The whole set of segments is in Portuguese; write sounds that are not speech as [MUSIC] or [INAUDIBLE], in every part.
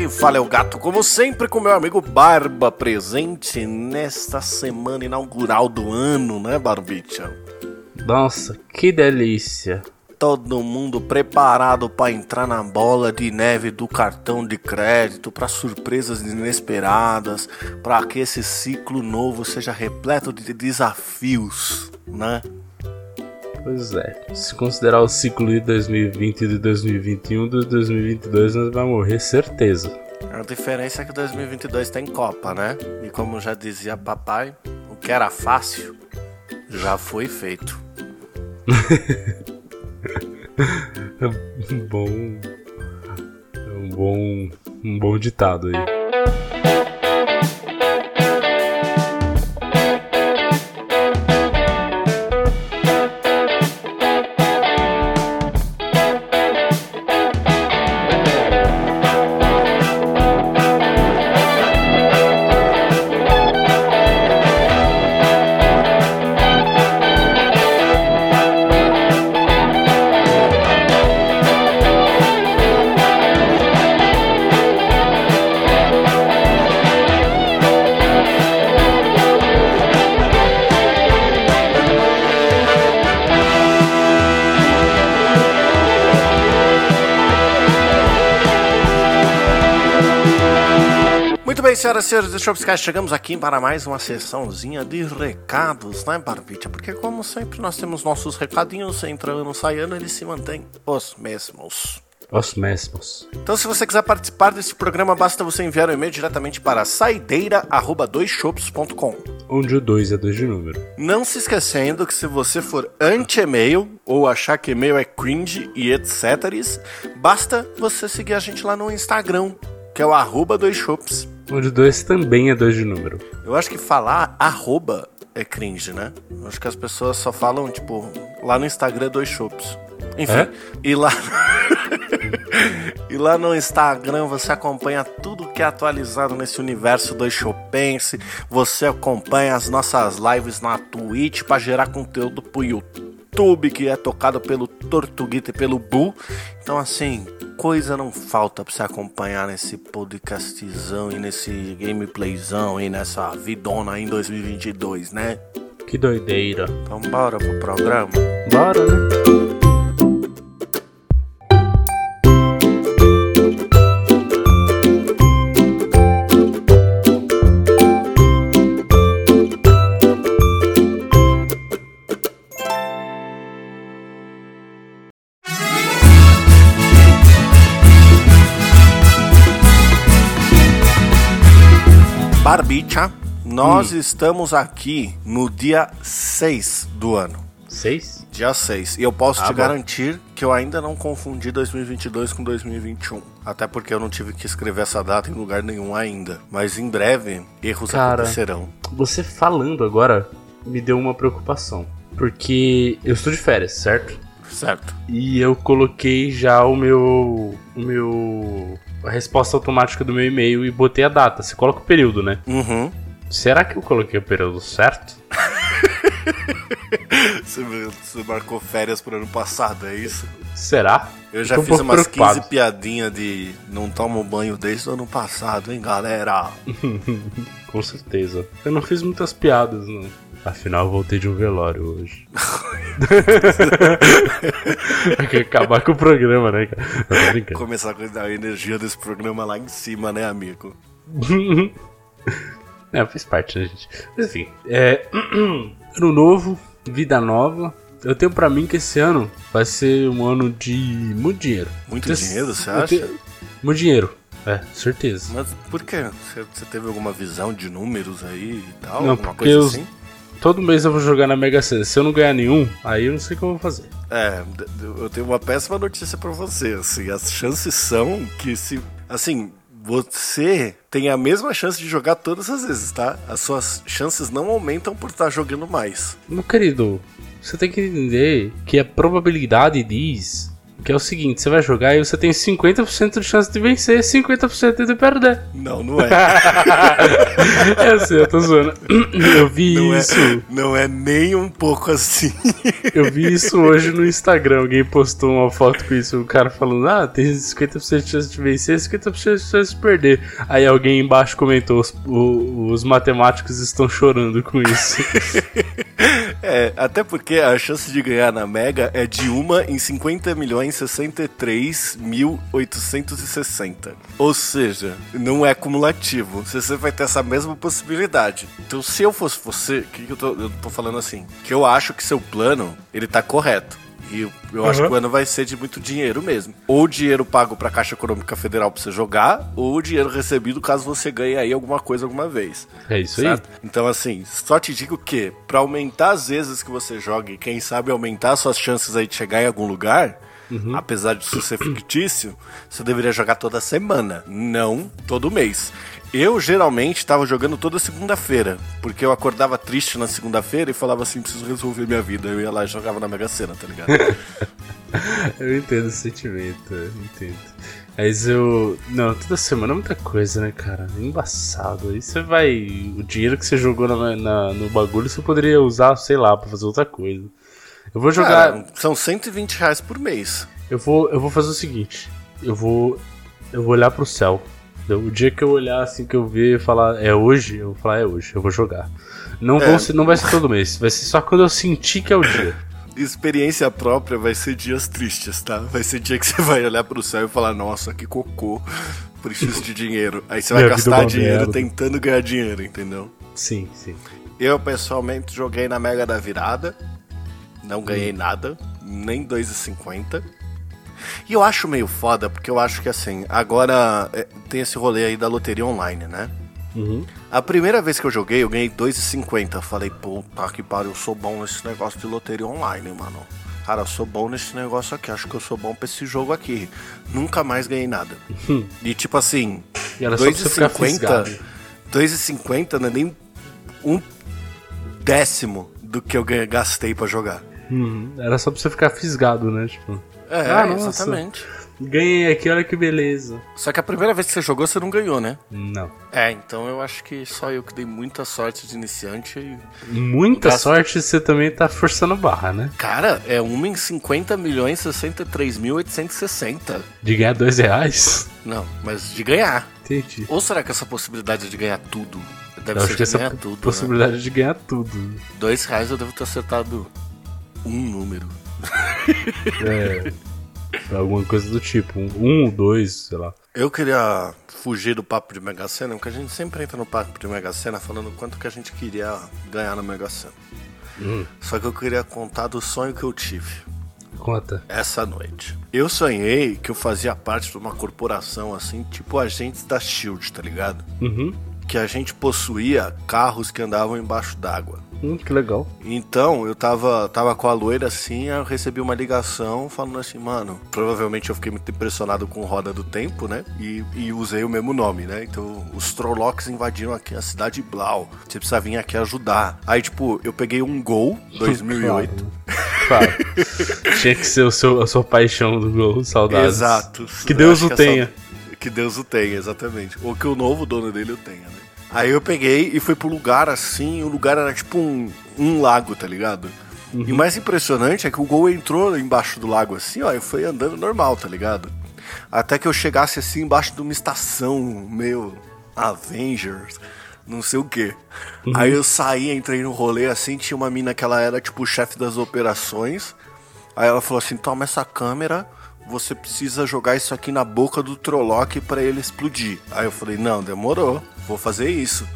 quem fala é o gato, como sempre, com meu amigo Barba presente nesta semana inaugural do ano, né, Barbicha? Nossa, que delícia! Todo mundo preparado para entrar na bola de neve do cartão de crédito, para surpresas inesperadas, para que esse ciclo novo seja repleto de desafios, né? Pois é, se considerar o ciclo de 2020 e de 2021, de 2022 nós vamos morrer, certeza. A diferença é que 2022 tem Copa, né? E como já dizia papai, o que era fácil já foi feito. [LAUGHS] bom, um bom, um bom ditado aí. Senhoras e senhores do Shopscast, chegamos aqui para mais uma sessãozinha de recados, né, Barbicha? Porque, como sempre, nós temos nossos recadinhos entrando, saindo, eles se mantêm os mesmos. Os mesmos. Então, se você quiser participar desse programa, basta você enviar um e-mail diretamente para saideira.doisshops.com. Onde o 2 é 2 de número. Não se esquecendo que se você for anti-e-mail ou achar que e-mail é cringe e etc., basta você seguir a gente lá no Instagram, que é o arroba doisshops. O de 2 também é 2 de número. Eu acho que falar arroba é cringe, né? Eu acho que as pessoas só falam, tipo, lá no Instagram dois chopps. Enfim, é? e lá. [LAUGHS] e lá no Instagram você acompanha tudo que é atualizado nesse universo do Chopense. Você acompanha as nossas lives na Twitch para gerar conteúdo pro YouTube, que é tocado pelo Tortuguita e pelo Bu. Então, assim, coisa não falta pra você acompanhar nesse podcastzão e nesse gameplayzão e nessa vidona em 2022, né? Que doideira. Então bora pro programa? Bora, né? Barbicha, nós hum. estamos aqui no dia 6 do ano. 6? Dia 6. E eu posso ah, te bom. garantir que eu ainda não confundi 2022 com 2021. Até porque eu não tive que escrever essa data em lugar nenhum ainda. Mas em breve, erros Cara, acontecerão. Você falando agora me deu uma preocupação. Porque eu estou de férias, certo? Certo. E eu coloquei já o meu. O meu a resposta automática do meu e-mail e botei a data. Você coloca o período, né? Uhum. Será que eu coloquei o período certo? [LAUGHS] você, você marcou férias pro ano passado, é isso? Será? Eu já fiz um umas preocupado. 15 piadinhas de não tomo banho desde o ano passado, hein, galera? [LAUGHS] Com certeza. Eu não fiz muitas piadas, não. Afinal, eu voltei de um velório hoje. [LAUGHS] acabar com o programa, né, cara? Começar a a energia desse programa lá em cima, né, amigo? [LAUGHS] é, faz parte, né, gente? Mas enfim, é. [CLEARS THROAT] ano novo, vida nova. Eu tenho pra mim que esse ano vai ser um ano de muito dinheiro. Muito dinheiro, você acha? Tenho... Muito dinheiro. É, certeza. Mas por quê? Você teve alguma visão de números aí e tal? Não, alguma porque coisa assim? Todo mês eu vou jogar na Mega Sena. Se eu não ganhar nenhum, aí eu não sei o que eu vou fazer. É, eu tenho uma péssima notícia para você. Assim, as chances são que se. Assim, você tem a mesma chance de jogar todas as vezes, tá? As suas chances não aumentam por estar jogando mais. Meu querido, você tem que entender que a probabilidade diz Que é o seguinte, você vai jogar e você tem 50% de chance de vencer e 50% de perder. Não, não é. eu [LAUGHS] sei, eu tô zoando. [CLEARS THROAT] Eu vi Não isso. é, não é nem um pouco assim. [LAUGHS] Eu vi isso hoje no Instagram. Alguém postou uma foto com isso. O cara falando: Ah, tem 50% de chance de vencer e 50% de chance de perder. Aí alguém embaixo comentou: Os, os matemáticos estão chorando com isso. [LAUGHS] É, até porque a chance de ganhar na Mega é de uma em 50 milhões 63 mil 860. Ou seja, não é cumulativo. Você vai ter essa mesma possibilidade. Então, se eu fosse você, o que, que eu, tô, eu tô falando assim? Que eu acho que seu plano, ele tá correto. E eu, eu acho Uhum. que o ano vai ser de muito dinheiro mesmo. Ou dinheiro pago pra Caixa Econômica Federal pra você jogar, ou dinheiro recebido caso você ganhe aí alguma coisa alguma vez. É isso aí. Certo? Então, assim, só te digo que, pra aumentar as vezes que você joga e quem sabe aumentar suas chances aí de chegar em algum lugar, apesar de ser fictício, você deveria jogar toda semana, não todo mês. Eu geralmente tava jogando toda segunda-feira, porque eu acordava triste na segunda-feira e falava assim: preciso resolver minha vida. Eu ia lá e jogava na Mega Sena, tá ligado? [LAUGHS] Eu entendo esse sentimento, eu entendo. Mas eu. Não, toda semana é muita coisa, né, cara? É embaçado. Aí você vai. O dinheiro que você jogou na, na- no bagulho você poderia usar, sei lá, pra fazer outra coisa. Eu vou jogar. Cara, são 120 reais por mês. Eu vou, eu vou fazer o seguinte. Eu vou. Eu vou olhar pro céu. O dia que eu olhar assim que eu ver e falar é hoje, eu vou falar é hoje, eu vou jogar. Não, É. ser, não vai ser todo mês, vai ser só quando eu sentir que é o dia. Experiência própria vai ser dias tristes, tá? Vai ser dia que você vai olhar pro céu e falar, nossa, que cocô, preciso de dinheiro. Aí você vai Minha é gastar dinheiro merda. tentando ganhar dinheiro, entendeu? Sim, sim. Eu, pessoalmente, joguei na Mega da Virada, não ganhei nada, nem 2,50. E eu acho meio foda, porque eu acho que, assim, agora é, tem esse rolê aí da loteria online, né? Uhum. A primeira vez que eu joguei, eu ganhei 2,50. Eu Falei, puta que pariu, eu sou bom nesse negócio de loteria online, mano. Cara, eu sou bom nesse negócio aqui, acho que eu sou bom pra esse jogo aqui. Nunca mais ganhei nada. e tipo assim, E era só pra você ficar 2,50 fisgado. 2,50 não é nem um décimo do que eu gastei pra jogar. Uhum. Era só pra você ficar fisgado, né? Tipo, É, Ah, exatamente. ganhei aqui, olha que beleza. Só que a primeira vez que você jogou, você não ganhou, né? Não. É, então eu acho que só eu que dei muita sorte de iniciante e Muita Gasto- sorte você também tá forçando barra, né? Cara, é uma em 50 milhões 63 mil 860. De ganhar dois reais? Não, mas de ganhar. Entendi. Ou será que essa possibilidade de ganhar tudo deve Eu ser acho que essa tudo? Né? possibilidade de ganhar tudo. Dois reais eu devo ter acertado um número. É. Alguma coisa do tipo. Um, ou dois, sei lá. Eu queria fugir do papo de Mega Sena, porque a gente sempre entra no papo de Mega Sena falando quanto que a gente queria ganhar na Mega Sena. Hum. Só que eu queria contar do sonho que eu tive. Conta. essa noite. Eu sonhei que eu fazia parte de uma corporação assim, tipo agentes da Shield, tá ligado? Uhum. Que a gente possuía carros que andavam embaixo d'água. Hum, que legal. Então, eu tava, tava com a loira assim, eu recebi uma ligação falando assim, mano, provavelmente eu fiquei muito impressionado com Roda do Tempo, né? E, e usei o mesmo nome, né? Então, os Trollocs invadiram aqui a cidade de Blau. Você precisa vir aqui ajudar. Aí, tipo, eu peguei um Gol [LAUGHS] 2008. Claro. [LAUGHS] Tinha que ser o seu, a sua paixão do gol, saudades. Exato. Que Eu Deus acho o que é tenha. Que Deus o tenha, exatamente. Ou que o novo dono dele o tenha, né? Aí eu peguei e fui pro lugar assim, o lugar era tipo um, um lago, tá ligado? Uhum. E o mais impressionante é que o gol entrou embaixo do lago assim, ó, e foi andando normal, tá ligado? Até que eu chegasse assim embaixo de uma estação meio Avengers, não sei o quê. Uhum. Aí eu saí, entrei no rolê assim, tinha uma mina que ela era tipo chefe das operações. Aí ela falou assim: toma essa câmera, você precisa jogar isso aqui na boca do Trolloc pra ele explodir. Aí eu falei: não, demorou, vou fazer isso.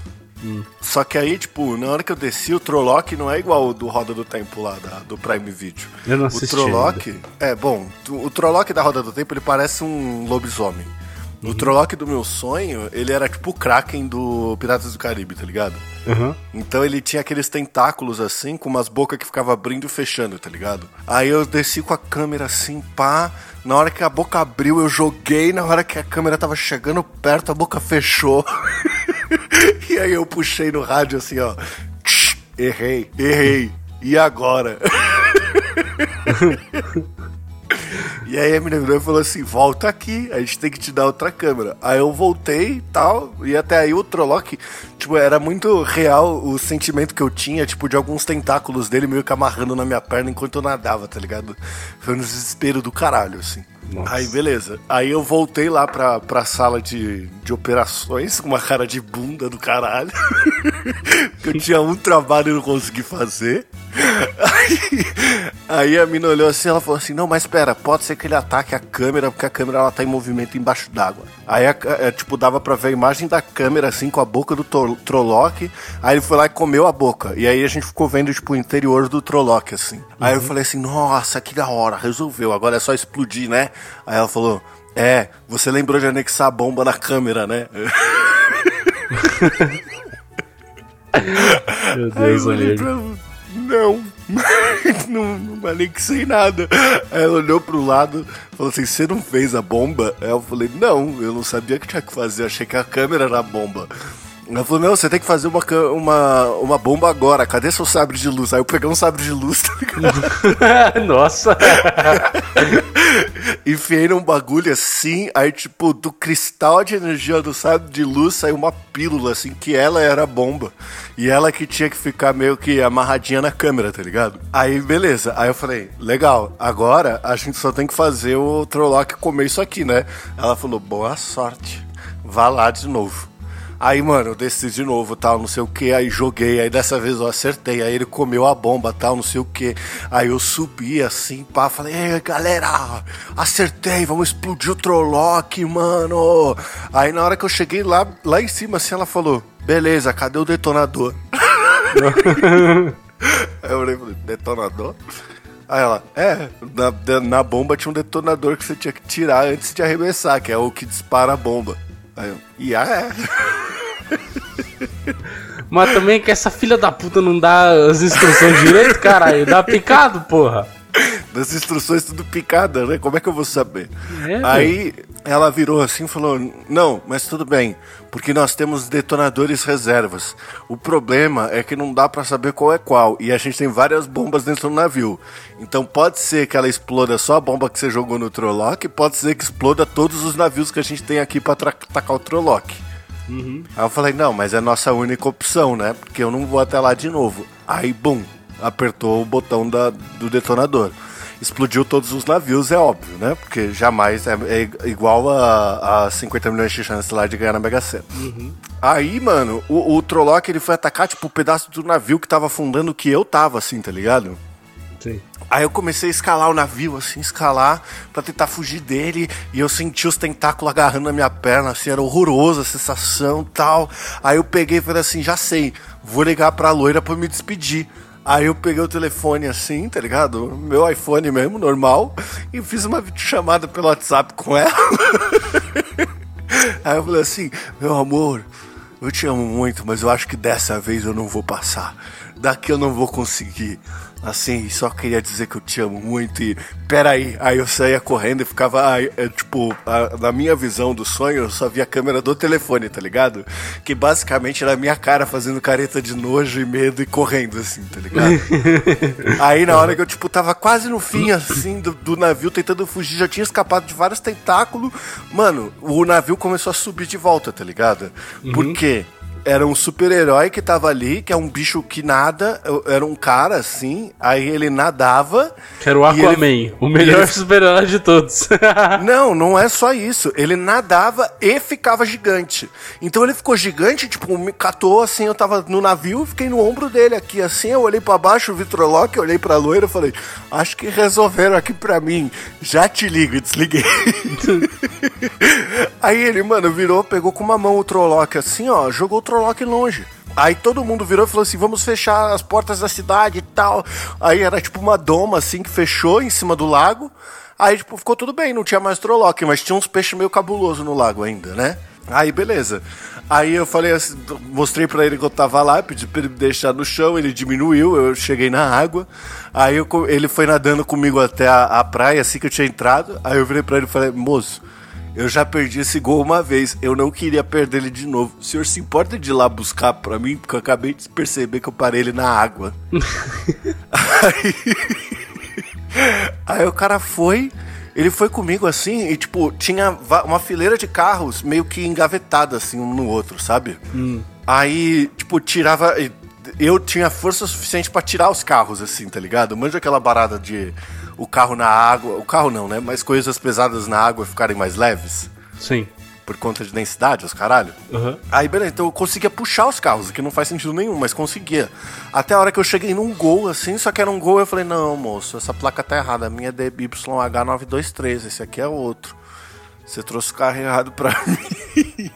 Só que aí, tipo, na hora que eu desci, o Trolloc não é igual o do Roda do Tempo lá, da- do Prime Video. Eu não o assisti Trolloc, é bom, o Trolloc da Roda do Tempo, ele parece um lobisomem. O Trolloc do meu sonho, ele era tipo o Kraken do Piratas do Caribe, tá ligado? Uhum. Então ele tinha aqueles tentáculos assim, com umas bocas que ficava abrindo e fechando, tá ligado? Aí eu desci com a câmera assim, pá. Na hora que a boca abriu, eu joguei. Na hora que a câmera tava chegando perto, a boca fechou. [LAUGHS] e aí eu puxei no rádio assim, ó. Errei, errei. E agora? [LAUGHS] [LAUGHS] E aí a virou e falou assim: volta aqui, a gente tem que te dar outra câmera. Aí eu voltei tal, e até aí o Trolloc, tipo, era muito real o sentimento que eu tinha, tipo, de alguns tentáculos dele meio que amarrando na minha perna enquanto eu nadava, tá ligado? Foi um desespero do caralho, assim. Nossa. Aí, beleza. Aí eu voltei lá pra, pra sala de, de operações com uma cara de bunda do caralho. [LAUGHS] eu tinha um trabalho e não consegui fazer. Aí, aí, a mina olhou assim ela falou assim: Não, mas espera, pode ser que ele ataque a câmera, porque a câmera ela tá em movimento embaixo d'água. Aí, é, tipo, dava pra ver a imagem da câmera assim com a boca do Trolloc. Aí ele foi lá e comeu a boca. E aí a gente ficou vendo, tipo, o interior do Trolloc, assim. Uhum. Aí eu uhum. falei assim: Nossa, que da hora, resolveu, agora é só explodir, né? Aí ela falou: É, você lembrou de anexar a bomba na câmera, né? [LAUGHS] Meu Deus, amigo. Não, não, não anexei nada. Aí ela olhou pro lado falou assim: Você não fez a bomba? Aí eu falei: Não, eu não sabia que tinha que fazer, achei que a câmera era a bomba. Ela falou, não, você tem que fazer uma, uma, uma bomba agora, cadê seu sabre de luz? Aí eu peguei um sabre de luz, tá ligado? [LAUGHS] Nossa! [LAUGHS] Enfiei num bagulho assim, aí tipo, do cristal de energia do sabre de luz saiu uma pílula, assim, que ela era a bomba. E ela que tinha que ficar meio que amarradinha na câmera, tá ligado? Aí, beleza. Aí eu falei, legal, agora a gente só tem que fazer o Trolloc comer isso aqui, né? Ela falou, boa sorte. Vá lá de novo. Aí, mano, eu desci de novo, tal, não sei o que, aí joguei, aí dessa vez eu acertei, aí ele comeu a bomba, tal, não sei o que. Aí eu subi assim, pá, falei, ei, galera, acertei, vamos explodir o Trolloc, mano. Aí na hora que eu cheguei lá, lá em cima, assim, ela falou, beleza, cadê o detonador? [LAUGHS] aí eu falei, detonador? Aí ela, é, na, na bomba tinha um detonador que você tinha que tirar antes de arremessar, que é o que dispara a bomba. Aí eu, e ah, é. Mas também que essa filha da puta não dá as instruções direito, caralho. Dá picado, porra. Das instruções tudo picada, né? Como é que eu vou saber? É, Aí ela virou assim e falou: Não, mas tudo bem, porque nós temos detonadores reservas. O problema é que não dá para saber qual é qual. E a gente tem várias bombas dentro do navio. Então pode ser que ela exploda só a bomba que você jogou no Trolloc, pode ser que exploda todos os navios que a gente tem aqui para atacar o Trolloc. Uhum. Aí eu falei, não, mas é a nossa única opção, né? Porque eu não vou até lá de novo. Aí, bum, apertou o botão da, do detonador. Explodiu todos os navios, é óbvio, né? Porque jamais é, é igual a, a 50 milhões de chances lá de ganhar na Mega Sena. Uhum. Aí, mano, o, o Trolloc ele foi atacar, tipo, o um pedaço do navio que tava afundando que eu tava, assim, tá ligado? Sim. Aí eu comecei a escalar o navio, assim, escalar para tentar fugir dele. E eu senti os tentáculos agarrando na minha perna, assim, era horrorosa a sensação tal. Aí eu peguei e falei assim: já sei, vou ligar pra loira pra me despedir. Aí eu peguei o telefone assim, tá ligado? Meu iPhone mesmo, normal, e fiz uma chamada pelo WhatsApp com ela. [LAUGHS] Aí eu falei assim: meu amor, eu te amo muito, mas eu acho que dessa vez eu não vou passar. Daqui eu não vou conseguir assim, só queria dizer que eu te amo muito e peraí. Aí eu saía correndo e ficava, aí, é, tipo, a, na minha visão do sonho, eu só via a câmera do telefone, tá ligado? Que basicamente era a minha cara fazendo careta de nojo e medo e correndo, assim, tá ligado? [LAUGHS] aí na hora que eu, tipo, tava quase no fim, assim, do, do navio, tentando fugir, já tinha escapado de vários tentáculos, mano, o navio começou a subir de volta, tá ligado? Uhum. Por quê? Era um super-herói que tava ali, que é um bicho que nada, era um cara assim, aí ele nadava. Que era o Aquaman, ele, o melhor ele... super-herói de todos. [LAUGHS] não, não é só isso. Ele nadava e ficava gigante. Então ele ficou gigante, tipo, me catou assim, eu tava no navio, fiquei no ombro dele aqui assim, eu olhei para baixo, o Vitroloque, olhei pra loira, falei, acho que resolveram aqui pra mim, já te ligo e desliguei. [LAUGHS] aí ele, mano, virou, pegou com uma mão o Trolloc assim, ó, jogou o Trolloc longe. Aí todo mundo virou e falou assim: vamos fechar as portas da cidade e tal. Aí era tipo uma doma assim que fechou em cima do lago. Aí, tipo, ficou tudo bem, não tinha mais Trolloc, mas tinha uns peixes meio cabuloso no lago ainda, né? Aí, beleza. Aí eu falei assim, mostrei para ele que eu tava lá, pedi pra ele me deixar no chão, ele diminuiu, eu cheguei na água. Aí eu, ele foi nadando comigo até a, a praia, assim que eu tinha entrado. Aí eu virei pra ele e falei, moço, eu já perdi esse gol uma vez, eu não queria perder ele de novo. O senhor se importa de ir lá buscar pra mim? Porque eu acabei de perceber que eu parei ele na água. [LAUGHS] aí... aí o cara foi, Ele foi comigo assim e, tipo, tinha uma fileira de carros meio que engavetada, assim, um no outro, sabe? Hum. Aí, tipo, tirava. Eu tinha força suficiente para tirar os carros, assim, tá ligado? Manja aquela barada de o carro na água. O carro não, né? Mas coisas pesadas na água ficarem mais leves. Sim por conta de densidade, os caralho. Uhum. Aí, beleza, então eu conseguia puxar os carros, que não faz sentido nenhum, mas conseguia. Até a hora que eu cheguei num gol, assim, só que era um gol, eu falei, não, moço, essa placa tá errada, a minha é DYH923, esse aqui é outro. Você trouxe o carro errado pra [LAUGHS] mim.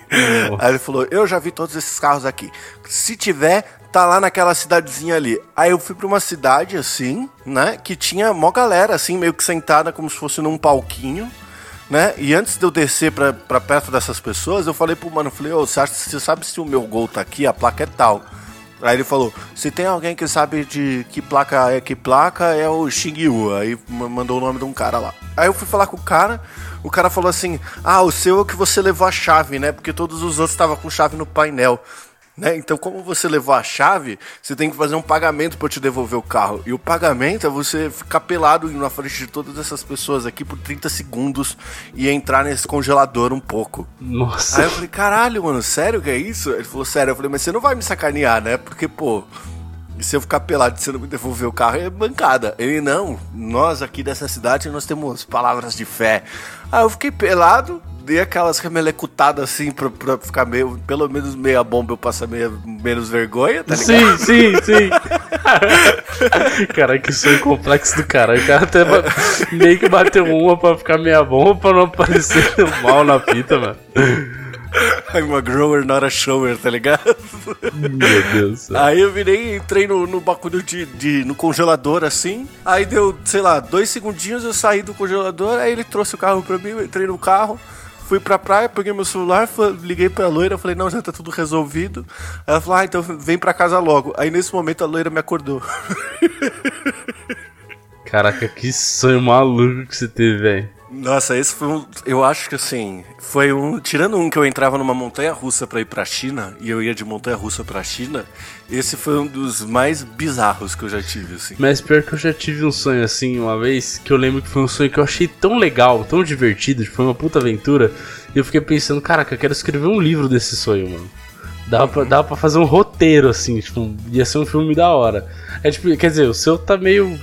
Aí ele falou, eu já vi todos esses carros aqui. Se tiver, tá lá naquela cidadezinha ali. Aí eu fui pra uma cidade, assim, né, que tinha mó galera, assim, meio que sentada como se fosse num palquinho né? E antes de eu descer pra, perto dessas pessoas, eu falei pro mano, falei, ô, você, você sabe se o meu gol tá aqui? A placa é tal. Aí ele falou, se tem alguém que sabe de que placa é que placa, é o Xingyu. Aí mandou o nome de um cara lá. Aí eu fui falar com o cara, o cara falou assim, ah, o seu é que você levou a chave, né? Porque todos os outros estavam com chave no painel. Né? Então, como você levou a chave, você tem que fazer um pagamento para te devolver o carro. E o pagamento é você ficar pelado na frente de todas essas pessoas aqui por 30 segundos e entrar nesse congelador um pouco. Nossa. Aí eu falei, caralho, mano, sério que é isso? Ele falou, sério. Eu falei, mas você não vai me sacanear, né? Porque, pô, se eu ficar pelado e você não me devolver o carro, é bancada. Ele, não, nós aqui dessa cidade, nós temos palavras de fé. Aí eu fiquei pelado, dei aquelas remelecutadas assim pra, pra ficar meio, pelo menos meia bomba eu passar meia, menos vergonha, tá ligado? Sim, sim, [LAUGHS] sim. Caralho, que sonho complexo do cara. O cara até meio que bateu uma pra ficar meia bomba pra não aparecer [LAUGHS] mal na fita, mano. I'm a grower, not a shower, tá ligado? Meu Deus. Aí eu virei, entrei no, no bagulho de, de, no congelador assim. Aí deu, sei lá, dois segundinhos eu saí do congelador. Aí ele trouxe o carro pra mim, eu entrei no carro. Fui pra praia, peguei meu celular, liguei pra loira, falei, não, já tá tudo resolvido. Ela falou, ah, então vem pra casa logo. Aí nesse momento a loira me acordou. [LAUGHS] Caraca, que sonho maluco que você teve, velho. Nossa, esse foi um. Eu acho que assim. Foi um. Tirando um que eu entrava numa montanha russa para ir pra China, e eu ia de montanha russa pra China, esse foi um dos mais bizarros que eu já tive, assim. Mas pior que eu já tive um sonho assim uma vez, que eu lembro que foi um sonho que eu achei tão legal, tão divertido, foi uma puta aventura, e eu fiquei pensando, caraca, eu quero escrever um livro desse sonho, mano. Dava pra, dava pra fazer um roteiro, assim, tipo, ia ser um filme da hora. É tipo, quer dizer, o seu tá meio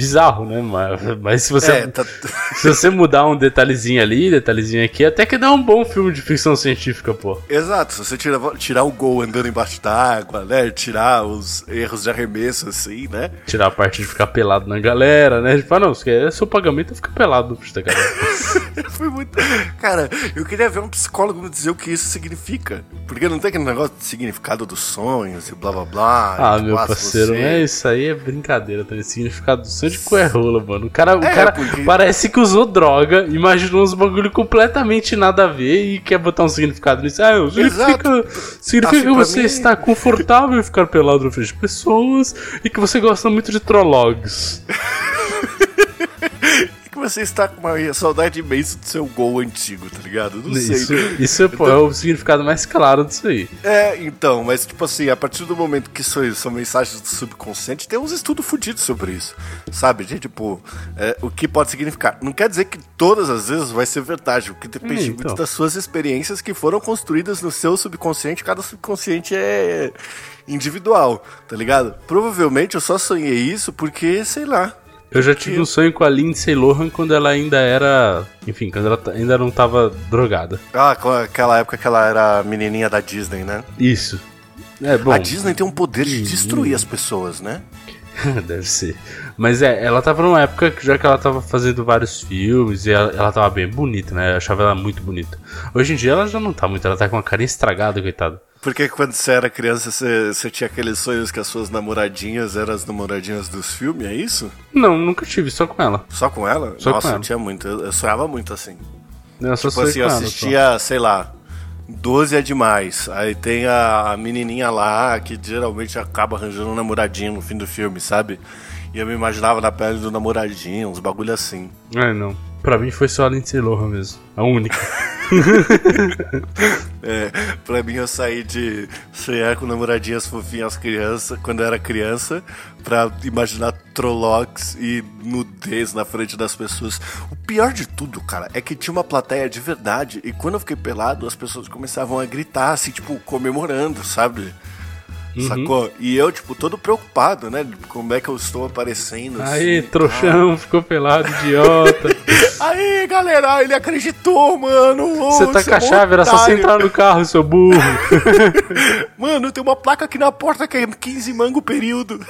bizarro, né? Mas, mas se você. É, tá... [LAUGHS] se você mudar um detalhezinho ali, detalhezinho aqui, até que dá um bom filme de ficção científica, pô. Exato, se você tirar, tirar o gol andando embaixo d'água, né? Tirar os erros de arremesso, assim, né? Tirar a parte de ficar pelado na galera, né? Tipo, ah, não, quer seu pagamento é ficar pelado da galera. [LAUGHS] Foi muito. Cara, eu queria ver um psicólogo me dizer o que isso significa. Porque não tem aquele negócio de significado dos sonhos e blá blá blá. Ah, meu parceiro, você... é isso aí é brincadeira também. Significado do sonho de coerrola, mano. O cara, é, o cara porque... parece que usou droga, imaginou uns bagulho completamente nada a ver e quer botar um significado nisso. Ah, significa, significa assim, que você mim... está confortável em ficar pelado na frente de pessoas e que você gosta muito de trologs. [LAUGHS] você está com uma saudade imensa do seu gol antigo, tá ligado? Não sei. Isso, isso é, então, é o significado mais claro disso aí. É, então, mas tipo assim, a partir do momento que isso são mensagens do subconsciente, tem uns estudos fodidos sobre isso, sabe? De tipo, é, o que pode significar. Não quer dizer que todas as vezes vai ser verdade, porque depende hum, então. muito das suas experiências que foram construídas no seu subconsciente, cada subconsciente é individual, tá ligado? Provavelmente eu só sonhei isso porque, sei lá, eu já tive um sonho com a Lindsay Lohan quando ela ainda era. Enfim, quando ela ainda não tava drogada. Ah, aquela época que ela era menininha da Disney, né? Isso. É, bom. A Disney tem um poder de destruir as pessoas, né? [LAUGHS] Deve ser. Mas é, ela tava numa época já que ela tava fazendo vários filmes e ela, ela tava bem bonita, né? Eu achava ela muito bonita. Hoje em dia ela já não tá muito, ela tá com uma carinha estragada, coitada. Porque quando você era criança, você, você tinha aqueles sonhos que as suas namoradinhas eram as namoradinhas dos filmes, é isso? Não, nunca tive, só com ela. Só com ela? Só Nossa, com ela. eu tinha muito, eu, eu sonhava muito assim. Eu só tipo assim, eu assistia, ela, sei lá, 12 é demais. Aí tem a, a, menininha lá que geralmente acaba arranjando um namoradinho no fim do filme, sabe? E eu me imaginava na pele do namoradinho, uns bagulho assim. É, não. Pra mim foi só a Lindsay Lohan mesmo. A única. [LAUGHS] [LAUGHS] é, pra mim eu saí de sonhar com namoradinhas fofinhas criança, quando eu era criança, pra imaginar trollocs e nudez na frente das pessoas. O pior de tudo, cara, é que tinha uma plateia de verdade e quando eu fiquei pelado, as pessoas começavam a gritar, assim, tipo, comemorando, sabe? Uhum. Sacou? E eu, tipo, todo preocupado, né? Como é que eu estou aparecendo. Aí, assim, trouxão, ficou pelado, idiota. [LAUGHS] Aí, galera, ele acreditou, mano. Você tá com a chave, era só você entrar no carro, seu burro. [LAUGHS] mano, tem uma placa aqui na porta que é 15 mango período. [LAUGHS]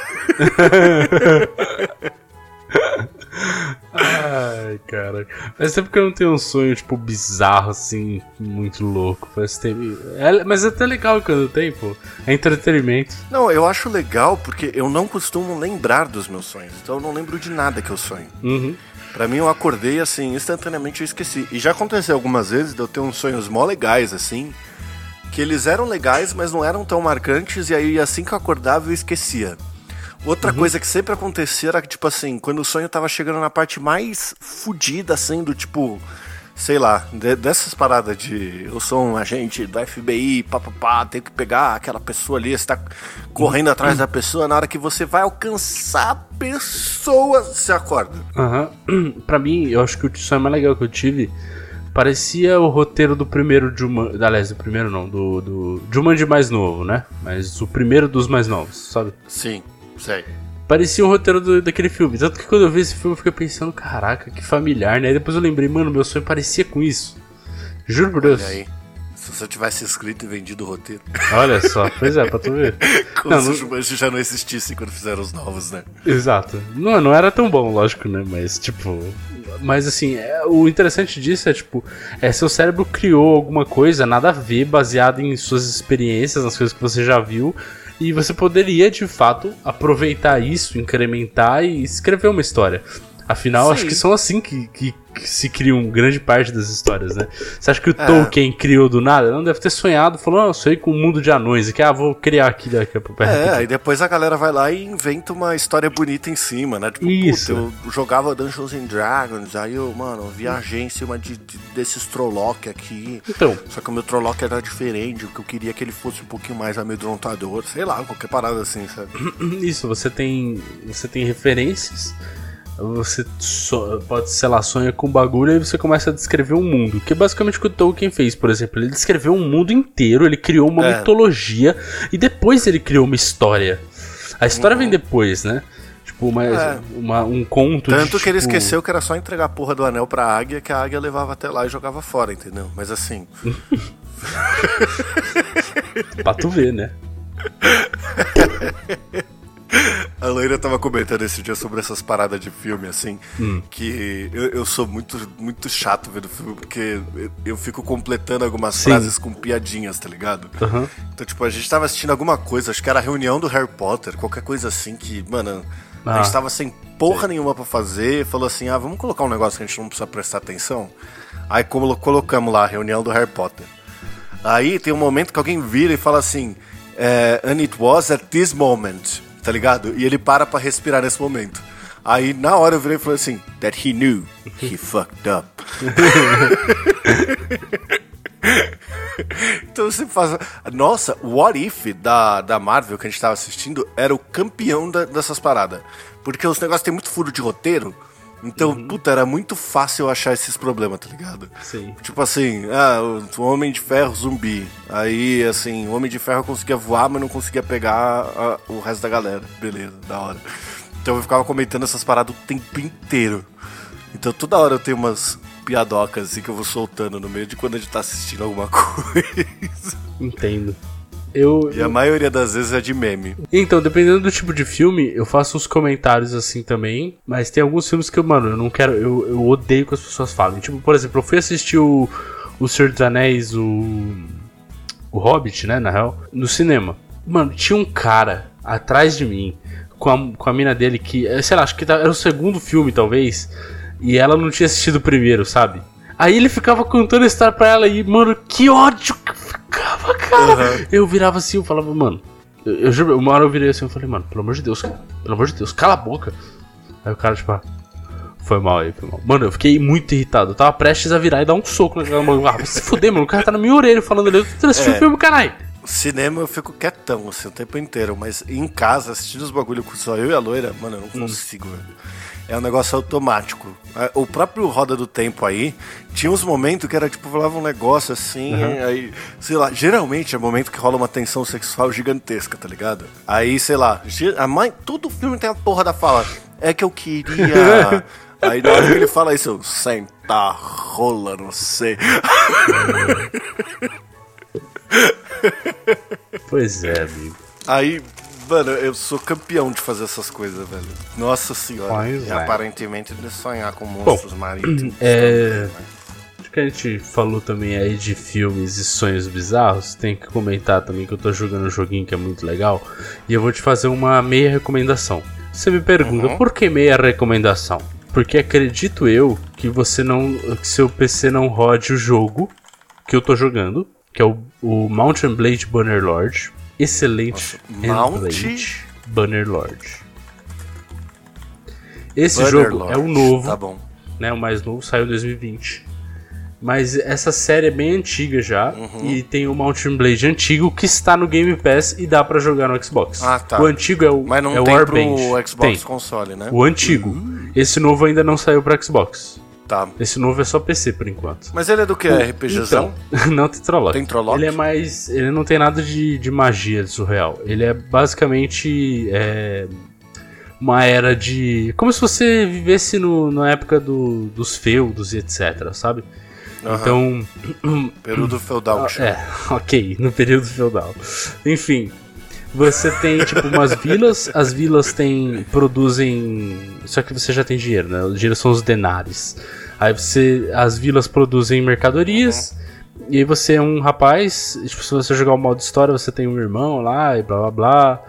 Ai, cara. Faz tempo que eu não tenho um sonho, tipo, bizarro, assim, muito louco. Faz tempo. É, mas é até legal quando tem, pô. É entretenimento. Não, eu acho legal porque eu não costumo lembrar dos meus sonhos. Então eu não lembro de nada que eu sonho. Uhum. Pra mim, eu acordei assim, instantaneamente eu esqueci. E já aconteceu algumas vezes de eu ter uns sonhos mó legais, assim, que eles eram legais, mas não eram tão marcantes, e aí assim que eu acordava eu esquecia. Outra uhum. coisa que sempre acontecia era que, tipo assim, quando o sonho tava chegando na parte mais fodida, assim, do tipo, sei lá, de, dessas paradas de eu sou um agente do FBI, papapá, tenho que pegar aquela pessoa ali, você tá correndo uhum. atrás da pessoa, na hora que você vai alcançar a pessoa, você acorda. Aham. Uhum. [CLEARS THROAT] pra mim, eu acho que o sonho mais legal que eu tive parecia o roteiro do primeiro Juman, aliás, do primeiro não, do, do Jumanji mais novo, né? Mas o primeiro dos mais novos, sabe? Sim. Sei. Parecia um roteiro do, daquele filme. Tanto que quando eu vi esse filme eu fiquei pensando, caraca, que familiar, né? Aí depois eu lembrei, mano, meu sonho parecia com isso. Juro por Deus. Olha aí. Se você tivesse escrito e vendido o roteiro. [LAUGHS] Olha só, pois é, pra tu ver. [LAUGHS] Como não, se o Jumanji já não existisse quando fizeram os novos, né? Exato. Não, não era tão bom, lógico, né? Mas, tipo. Mas assim, é, o interessante disso é, tipo, é seu cérebro criou alguma coisa, nada a ver, baseado em suas experiências, nas coisas que você já viu, e você poderia, de fato, aproveitar isso, incrementar e escrever uma história. Afinal, Sim. acho que são assim que, que, que, se criam grande parte das histórias, né? Você acha que o é. Tolkien criou do nada? Não deve ter sonhado, falou, não, eu sonhei com um mundo de anões, e que, ah, vou criar aqui daqui a pouco. É, [LAUGHS] aí depois a galera vai lá e inventa uma história bonita em cima, né? Tipo, Isso. Puta, eu jogava Dungeons and Dragons, aí eu, mano, viajei em cima de, de, desses Trolloc aqui. Então. Só que o meu Trolloc era diferente, o que eu queria que ele fosse um pouquinho mais amedrontador, sei lá, qualquer parada assim, sabe? [CLEARS THROAT] Isso, você tem, você tem referências você so, pode, sei lá, sonha com bagulho e você começa a descrever um mundo. Que é basicamente o que o Tolkien fez, por exemplo. Ele descreveu um mundo inteiro, ele criou uma é. mitologia e depois ele criou uma história. A história uhum. vem depois, né? Tipo, uma, é. uma, um conto. Tanto de, que ele tipo... esqueceu que era só entregar a porra do anel pra águia, que a águia levava até lá e jogava fora, entendeu? Mas assim. [LAUGHS] pra tu ver, né? [LAUGHS] [LAUGHS] A Loira tava comentando esse dia sobre essas paradas de filme, assim, hum. que eu, eu, sou muito, muito chato vendo filme, porque eu, fico completando algumas Sim. frases com piadinhas, tá ligado? Uhum. Então, tipo, a gente tava assistindo alguma coisa, acho que era a reunião do Harry Potter, qualquer coisa assim, que, mano, ah. a gente tava sem porra Sim. nenhuma para fazer, falou assim, ah, vamos colocar um negócio que a gente não precisa prestar atenção. Aí como colocamos lá a reunião do Harry Potter. Aí tem um momento que alguém vira e fala assim, é, and it was at this moment tá ligado? E ele para pra respirar nesse momento. Aí na hora eu virei e falei assim: That he knew, he [LAUGHS] fucked up. [LAUGHS] então você faz. Nossa, o What If da, da Marvel que a gente tava assistindo era o campeão da, dessas paradas. Porque os negócios tem muito furo de roteiro. Então, uhum. puta, era muito fácil achar esses problemas, tá ligado? Sim. Tipo assim, ah, o Homem de Ferro zumbi. Aí, assim, o Homem de Ferro conseguia voar, mas não conseguia pegar a, o resto da galera. Beleza, da hora. Então eu ficava comentando essas paradas o tempo inteiro. Então toda hora eu tenho umas piadocas assim que eu vou soltando no meio de quando a gente tá assistindo alguma [LAUGHS] coisa. Entendo. Eu, e a eu... maioria das vezes é de meme. Então, dependendo do tipo de filme, eu faço uns comentários assim também. Mas tem alguns filmes que eu, mano, eu não quero. Eu, eu odeio que as pessoas falem. Tipo, por exemplo, eu fui assistir o, o Senhor dos Anéis, o. O Hobbit, né, na real, no cinema. Mano, tinha um cara atrás de mim com a, com a mina dele que, sei lá, acho que era o segundo filme, talvez. E ela não tinha assistido o primeiro, sabe? Aí ele ficava contando a história pra ela e, mano, que ódio que ficava, cara. Uhum. Eu virava assim, eu falava, mano. Eu, eu juro, uma hora eu virei assim, eu falei, mano, pelo amor de Deus, cara, pelo amor de Deus, cala a boca. Aí o cara, tipo, ah, Foi mal aí, foi mal. Mano, eu fiquei muito irritado. Eu tava prestes a virar e dar um soco naquela mão. Ah, se fuder, mano. O cara tá na minha orelha falando ali. Eu tô assistindo É. filme, caralho. Cinema eu fico quietão, assim, o tempo inteiro. Mas em casa, assistindo os bagulho com só eu e a loira, mano, eu não consigo, velho. É um negócio automático. É, O próprio Roda do Tempo aí, tinha uns momentos que era tipo, falava um negócio assim, aí, sei lá, geralmente é momento que rola uma tensão sexual gigantesca, tá ligado? Aí, sei lá, a mãe, todo filme tem a porra da fala. É que eu queria. [LAUGHS] Aí na hora que ele fala isso, eu sentar rola, não sei. [LAUGHS] [LAUGHS] Pois é, amigo. Aí, mano, eu sou campeão de fazer essas coisas, velho. Nossa senhora. Pois e é. aparentemente de sonhar com monstros marítimos. [CLEARS THROAT] é- também, né? Acho que a gente falou também aí de filmes e sonhos bizarros. Tem que comentar também que eu tô jogando um joguinho que é muito legal. E eu vou te fazer uma meia recomendação. Você me pergunta, Uhum. por que meia recomendação? Porque acredito eu que você não. que seu PC não rode o jogo que eu tô jogando, que é o, o Mountain Blade Bannerlord. Excelente Mount- Blade Bannerlord. Esse Bannerlord. jogo é o novo Tá bom. né? O mais novo saiu em 2020. Mas essa série é bem antiga já Uhum. e tem o Mountain Blade antigo que está no Game Pass e dá pra jogar no Xbox. Ah, tá. O antigo é o, Mas não é o tem Warband. pro Xbox Tem. console, né? O antigo. Esse novo ainda não saiu pra Xbox. Tá. Esse novo é só PC por enquanto. Mas ele é do que? RPGzão? Então, [LAUGHS] não tem Trolloc. Tem Trolloc? Ele é mais. Ele não tem nada de, de magia de surreal. Ele é basicamente. é, uma era de. Como se você vivesse no, na época do, dos feudos e etc, sabe? Aham. Então. Período [CLEARS THROAT] feudal. que chama. É, [LAUGHS] ok, no período feudal. Enfim, você tem tipo umas vilas, as vilas têm produzem, só que você já tem dinheiro, né? O dinheiro são os denares. Aí você, as vilas produzem mercadorias. E aí você é um rapaz, tipo, se você jogar o modo história, você tem um irmão lá e blá blá blá.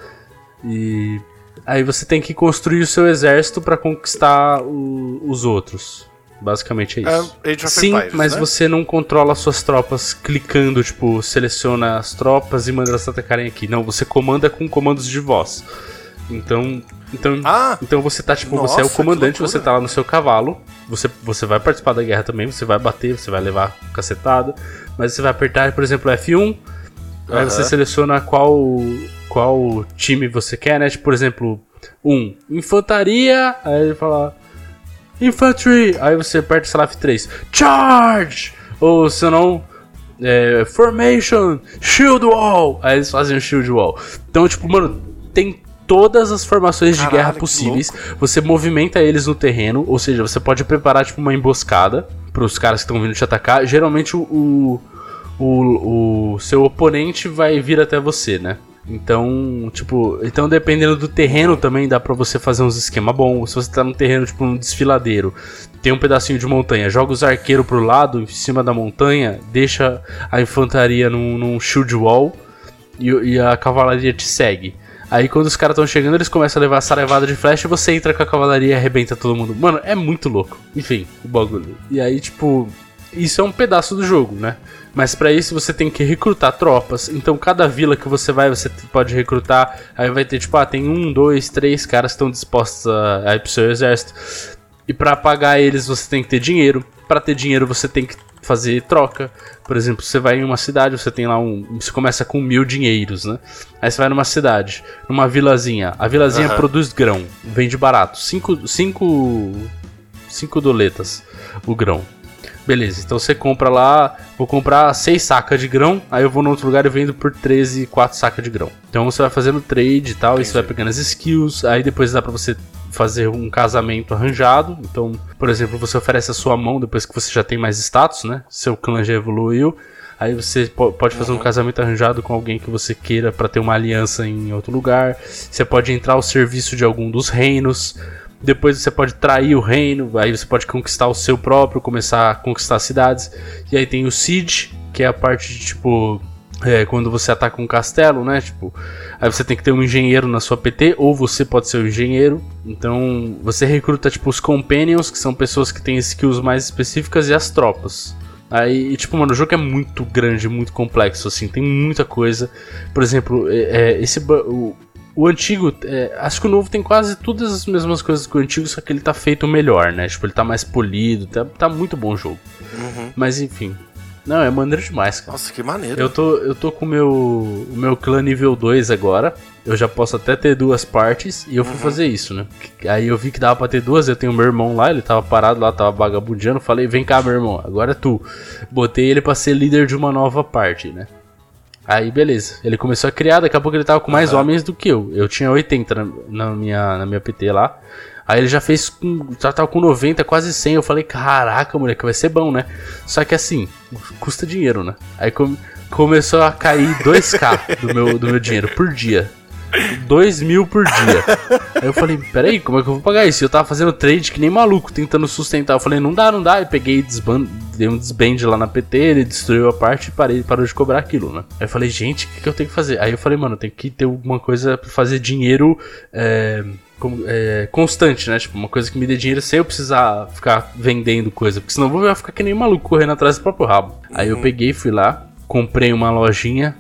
E aí você tem que construir o seu exército pra conquistar o- os outros. Basicamente é isso. É Age of Sim, Empires, mas né? você não controla suas tropas clicando, tipo, seleciona as tropas e manda elas atacarem aqui. Não, você comanda com comandos de voz. Então, então, Ah! então você tá tipo, você é o nossa, comandante, você tá lá no seu cavalo, você, você vai participar da guerra também, você vai bater, você vai levar cacetada, mas você vai apertar, por exemplo, F1, aí Aham. você seleciona qual qual time você quer, né? Tipo, por exemplo, um infantaria, aí ele fala Infantry! Aí você aperta, sei lá, F3. Charge! Ou se não, é, Formation! Shield Wall! Aí eles fazem o Shield Wall. Então, tipo, mano, tem todas as formações de Caralho, guerra que possíveis. Você movimenta eles no terreno, ou seja, você pode preparar, tipo, uma emboscada pros caras que estão vindo te atacar. Geralmente o, o, o seu oponente vai vir até você, né? Então, tipo, então dependendo do terreno também dá pra você fazer uns esquema bom. Se você tá num terreno, tipo, um desfiladeiro, tem um pedacinho de montanha, joga os arqueiros pro lado, em cima da montanha, deixa a infantaria num, num shield wall e, e a cavalaria te segue. Aí quando os caras estão chegando, eles começam a levar essa levada de flecha e você entra com a cavalaria e arrebenta todo mundo. Mano, é muito louco. Enfim, o bagulho. E aí, tipo, isso é um pedaço do jogo, né? Mas pra isso você tem que recrutar tropas. Então cada vila que você vai, você pode recrutar. Aí vai ter tipo, ah, tem um, dois, três caras que estão dispostos a, a ir pro seu exército. E pra pagar eles você tem que ter dinheiro. Pra ter dinheiro você tem que fazer troca. Por exemplo, você vai em uma cidade, você tem lá um. Você começa com mil dinheiros, né? Aí você vai numa cidade, numa vilazinha. A vilazinha Aham. produz grão, vende barato. Cinco, cinco, cinco doletas o grão. Beleza, então você compra lá, vou comprar 6 sacas de grão, aí eu vou no outro lugar e vendo por 13, 4 sacas de grão. Então você vai fazendo trade e tal, e você vai pegando as skills, aí depois dá pra você fazer um casamento arranjado. Então, por exemplo, você oferece a sua mão depois que você já tem mais status, né? Seu clã já evoluiu. Aí você po- pode fazer um casamento arranjado com alguém que você queira pra ter uma aliança em outro lugar. Você pode entrar ao serviço de algum dos reinos. Depois você pode trair o reino, aí você pode conquistar o seu próprio, começar a conquistar cidades. E aí tem o Siege, que é a parte de tipo. é, quando você ataca um castelo, né? Tipo, aí você tem que ter um engenheiro na sua PT, ou você pode ser o engenheiro. Então você recruta tipo os Companions, que são pessoas que têm skills mais específicas, e as tropas. Aí, tipo, mano, o jogo é muito grande, muito complexo, assim, tem muita coisa. Por exemplo, é, é, esse o, o antigo, é, acho que o novo tem quase todas as mesmas coisas que o antigo, só que ele tá feito melhor, né? Tipo, ele tá mais polido, tá, tá muito bom o jogo. Uhum. Mas enfim. Não, é maneiro demais, cara. Nossa, que maneiro. Eu tô, eu tô com o meu, o meu clã nível 2 agora. Eu já posso até ter duas partes e eu fui Uhum. fazer isso, né? Aí eu vi que dava pra ter duas, eu tenho meu irmão lá, ele tava parado lá, tava vagabundeando. Falei, vem cá, meu irmão, agora é tu. Botei ele pra ser líder de uma nova parte, né? Aí beleza, ele começou a criar, daqui a pouco ele tava com mais Aham. homens do que eu. Eu tinha 80 na, na minha, na minha PT lá. Aí ele já fez com. Já tava com 90, quase 100. Eu falei, caraca, moleque, vai ser bom, né? Só que assim, custa dinheiro, né? Aí come- começou a cair 2k do meu, do meu dinheiro por dia. 2 mil por dia. Aí eu falei, peraí, como é que eu vou pagar isso? E Eu tava fazendo trade que nem maluco, tentando sustentar. Eu falei, não dá, não dá. E peguei e dei um desband lá na PT, ele destruiu a parte e parei, parou de cobrar aquilo, né? Aí eu falei, gente, o que, que eu tenho que fazer? Aí eu falei, mano, tem que ter alguma coisa pra fazer dinheiro é, é, constante, né? Tipo, uma coisa que me dê dinheiro sem eu precisar ficar vendendo coisa. Porque senão eu vou ficar que nem maluco correndo atrás do próprio rabo. Aí eu peguei, fui lá, comprei uma lojinha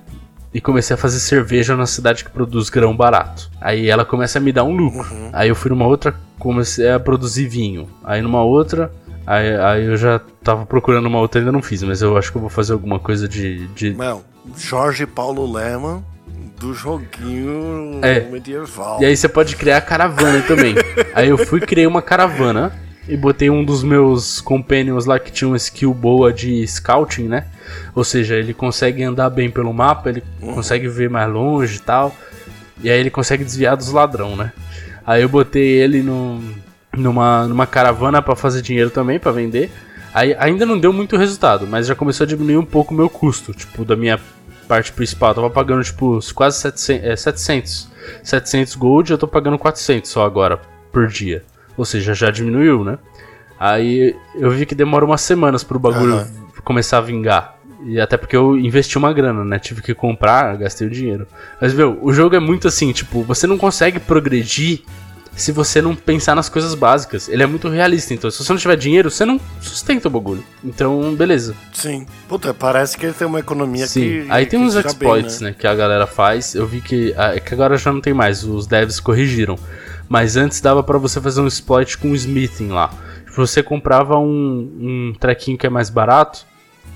e comecei a fazer cerveja na cidade que produz grão barato. Aí ela começa a me dar um lucro. Aí eu fui numa outra, comecei a produzir vinho. Aí numa outra, aí, aí eu já tava procurando uma outra, ainda não fiz, mas eu acho que eu vou fazer alguma coisa de. de... Mano, Jorge Paulo Lema do joguinho É. medieval. E aí você pode criar a caravana também. [LAUGHS] aí eu fui criei uma caravana e botei um dos meus companions lá que tinha uma skill boa de scouting, né? Ou seja, ele consegue andar bem pelo mapa, ele consegue ver mais longe e tal. E aí ele consegue desviar dos ladrão, né? Aí eu botei ele no, numa, numa caravana pra fazer dinheiro também, pra vender. Aí ainda não deu muito resultado, mas já começou a diminuir um pouco o meu custo, tipo, da minha parte principal. Eu tava pagando, tipo, quase 700, é, 700. 700 gold, eu tô pagando 400 só agora, por dia. Ou seja, já diminuiu, né? Aí eu vi que demora umas semanas pro bagulho Aham. começar a vingar. E até porque eu investi uma grana, né? Tive que comprar, gastei o dinheiro. Mas, meu, o jogo é muito assim, tipo, você não consegue progredir se você não pensar nas coisas básicas. Ele é muito realista, então se você não tiver dinheiro, você não sustenta o bagulho. Então, beleza. Sim. Puta, parece que ele tem uma economia Sim. que. Aí tem que uns dá bem, exploits, né? que a galera faz. Eu vi que. ah, É que agora já não tem mais, os devs corrigiram. Mas antes dava pra você fazer um exploit com o smithing lá. Tipo, Você comprava um, um trequinho que é mais barato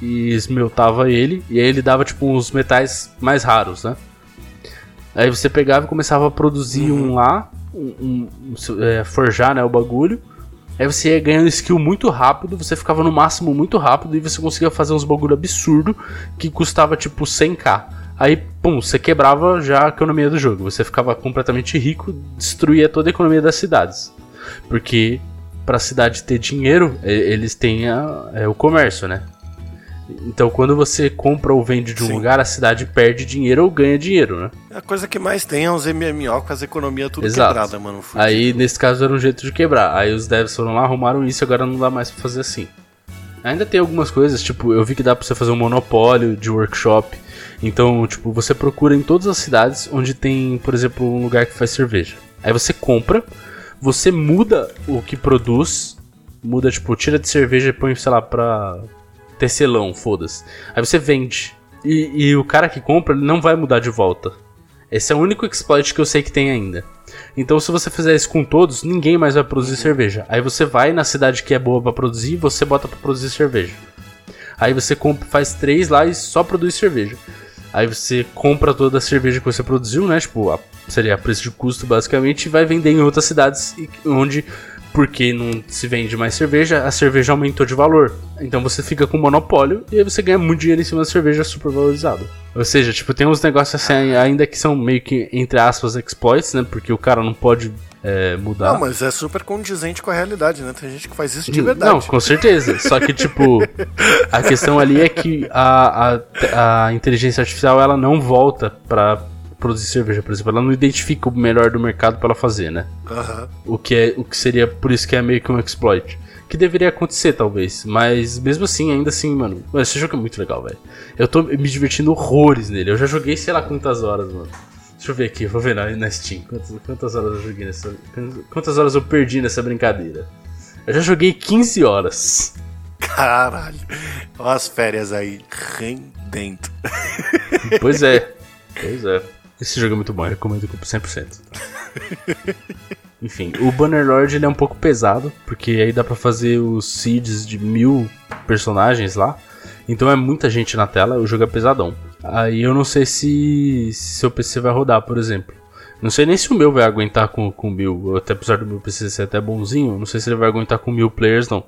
e esmeltava ele, e aí ele dava tipo uns metais mais raros, né? Aí você pegava e começava a produzir um lá, um, um- é, forjar né, o bagulho. Aí você ia ganhando skill muito rápido, você ficava no máximo muito rápido e você conseguia fazer uns bagulho absurdo que custava tipo 100k. Aí, pum, você quebrava já a economia do jogo. Você ficava completamente rico, destruía toda a economia das cidades. Porque pra cidade ter dinheiro, eles têm a- é, o comércio, né? Então quando você compra ou vende de um Sim. lugar, a cidade perde dinheiro ou ganha dinheiro, né? A coisa que mais tem é os MMO com as economias tudo Exato. quebrada, mano. Fudido. Aí, nesse caso, era um jeito de quebrar. Aí os devs foram lá, arrumaram isso, agora não dá mais pra fazer assim. Ainda tem algumas coisas, tipo, eu vi que dá pra você fazer um monopólio de workshop. Então, tipo, você procura em todas as cidades onde tem, por exemplo, um lugar que faz cerveja. Aí você compra, você muda o que produz, muda, tipo, tira de cerveja e põe, sei lá, pra tecelão, foda-se. Aí você vende. E, e o cara que compra, não vai mudar de volta. Esse é o único exploit que eu sei que tem ainda. Então, se você fizer isso com todos, ninguém mais vai produzir cerveja. Aí você vai na cidade que é boa pra produzir você bota pra produzir cerveja. Aí você compra, faz três lá e só produz cerveja. Aí você compra toda a cerveja que você produziu, né? Tipo, a- seria a preço de custo basicamente, e vai vender em outras cidades onde, porque não se vende mais cerveja, a cerveja aumentou de valor. Então você fica com monopólio e aí você ganha muito dinheiro em cima da cerveja super valorizada. Ou seja, tipo, tem uns negócios assim, ainda que são meio que, entre aspas, exploits, né? Porque o cara não pode é, mudar. Não, mas é super condizente com a realidade, né? Tem gente que faz isso de Não, verdade. com certeza. Só que, tipo, a questão ali é que a, a, a inteligência artificial ela não volta pra produzir cerveja, por exemplo. Ela não identifica o melhor do mercado pra ela fazer, né? Aham. O que, é, o que seria, por isso que é meio que um exploit. Que deveria acontecer, talvez. Mas mesmo assim, ainda assim. Mano, esse jogo é muito legal, velho. Eu tô me divertindo horrores nele. Eu já joguei sei lá quantas horas, mano. Deixa eu ver aqui, vou ver na, na Steam. Quantas, quantas horas eu joguei nessa. Quantas horas eu perdi nessa brincadeira? Eu já joguei 15 horas. Caralho. Olha as férias aí rendendo. [LAUGHS] Pois é. Pois é. Esse jogo é muito bom, eu recomendo 100%. Enfim, o Bannerlord ele é um pouco pesado, porque aí dá pra fazer os seeds de mil personagens lá. Então é muita gente na tela, o jogo é pesadão. Aí eu não sei se, se seu PC vai rodar, por exemplo. Não sei nem se o meu vai aguentar com, com mil. Até apesar do meu PC ser até bonzinho, não sei se ele vai aguentar com mil players não.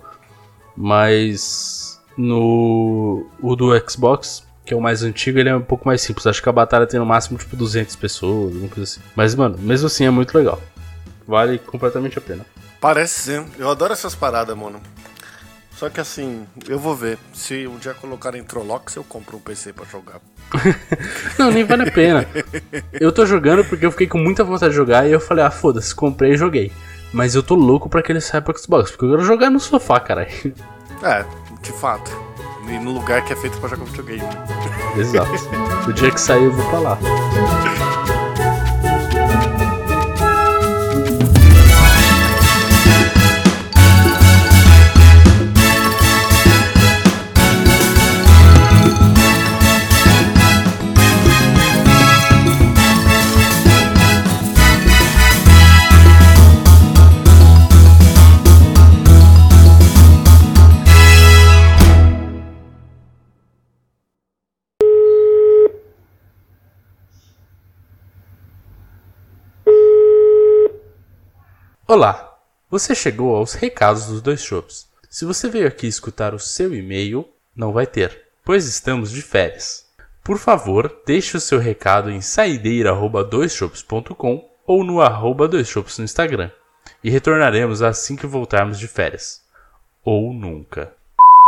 Mas no o do Xbox, que é o mais antigo, ele é um pouco mais simples. Acho que a batalha tem no máximo tipo 200 pessoas, alguma coisa assim. Mas mano, mesmo assim é muito legal. Vale completamente a pena. Parece sim. Eu adoro essas paradas, mano. Só que assim, eu vou ver. Se um dia colocarem Trollocs, eu compro um PC pra jogar. [LAUGHS] não, nem vale a pena. Eu tô jogando porque eu fiquei com muita vontade de jogar e eu falei, ah, foda-se, comprei e joguei. Mas eu tô louco pra que ele saia pro Xbox, porque eu quero jogar no sofá, caralho. É, de fato. E no lugar que é feito pra jogar videogame. Exato. O dia que sair eu vou pra lá. [LAUGHS] Olá, você chegou aos recados dos dois shows. Se você veio aqui escutar o seu e-mail, não vai ter, pois estamos de férias. Por favor, deixe o seu recado em saideira@doisshops.com ou no arroba doisshops no Instagram, e retornaremos assim que voltarmos de férias. Ou nunca.